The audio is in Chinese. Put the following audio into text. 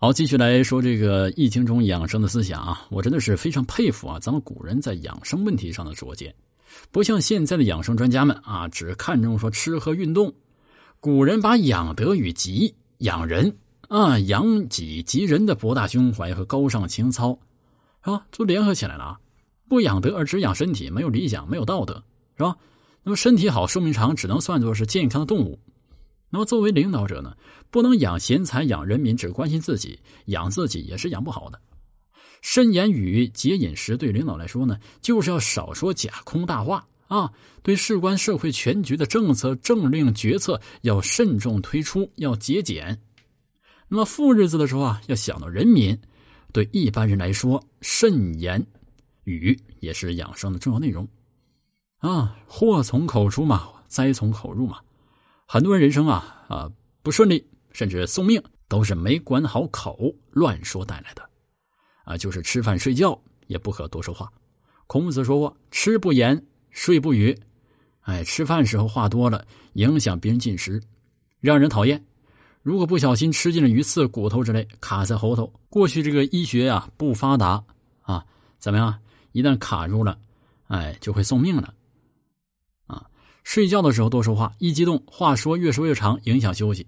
好，继续来说这个《易经》中养生的思想啊，我真的是非常佩服啊，咱们古人在养生问题上的拙见，不像现在的养生专家们啊，只看重说吃喝运动。古人把养德与吉、养人啊、养己及人的博大胸怀和高尚情操，啊，都联合起来了啊。不养德而只养身体，没有理想，没有道德，是吧？那么身体好、寿命长，只能算作是健康的动物。那么作为领导者呢，不能养贤才、养人民，只关心自己，养自己也是养不好的。慎言语、节饮食，对领导来说呢，就是要少说假空大话啊。对事关社会全局的政策、政令、决策，要慎重推出，要节俭。那么富日子的时候啊，要想到人民。对一般人来说，慎言。语也是养生的重要内容，啊，祸从口出嘛，灾从口入嘛。很多人人生啊啊不顺利，甚至送命，都是没管好口，乱说带来的。啊，就是吃饭睡觉也不可多说话。孔子说过：“吃不言，睡不语。”哎，吃饭时候话多了，影响别人进食，让人讨厌。如果不小心吃进了鱼刺、骨头之类，卡在喉头。过去这个医学呀不发达啊，怎么样？一旦卡住了，哎，就会送命了，睡觉的时候多说话，一激动，话说越说越长，影响休息。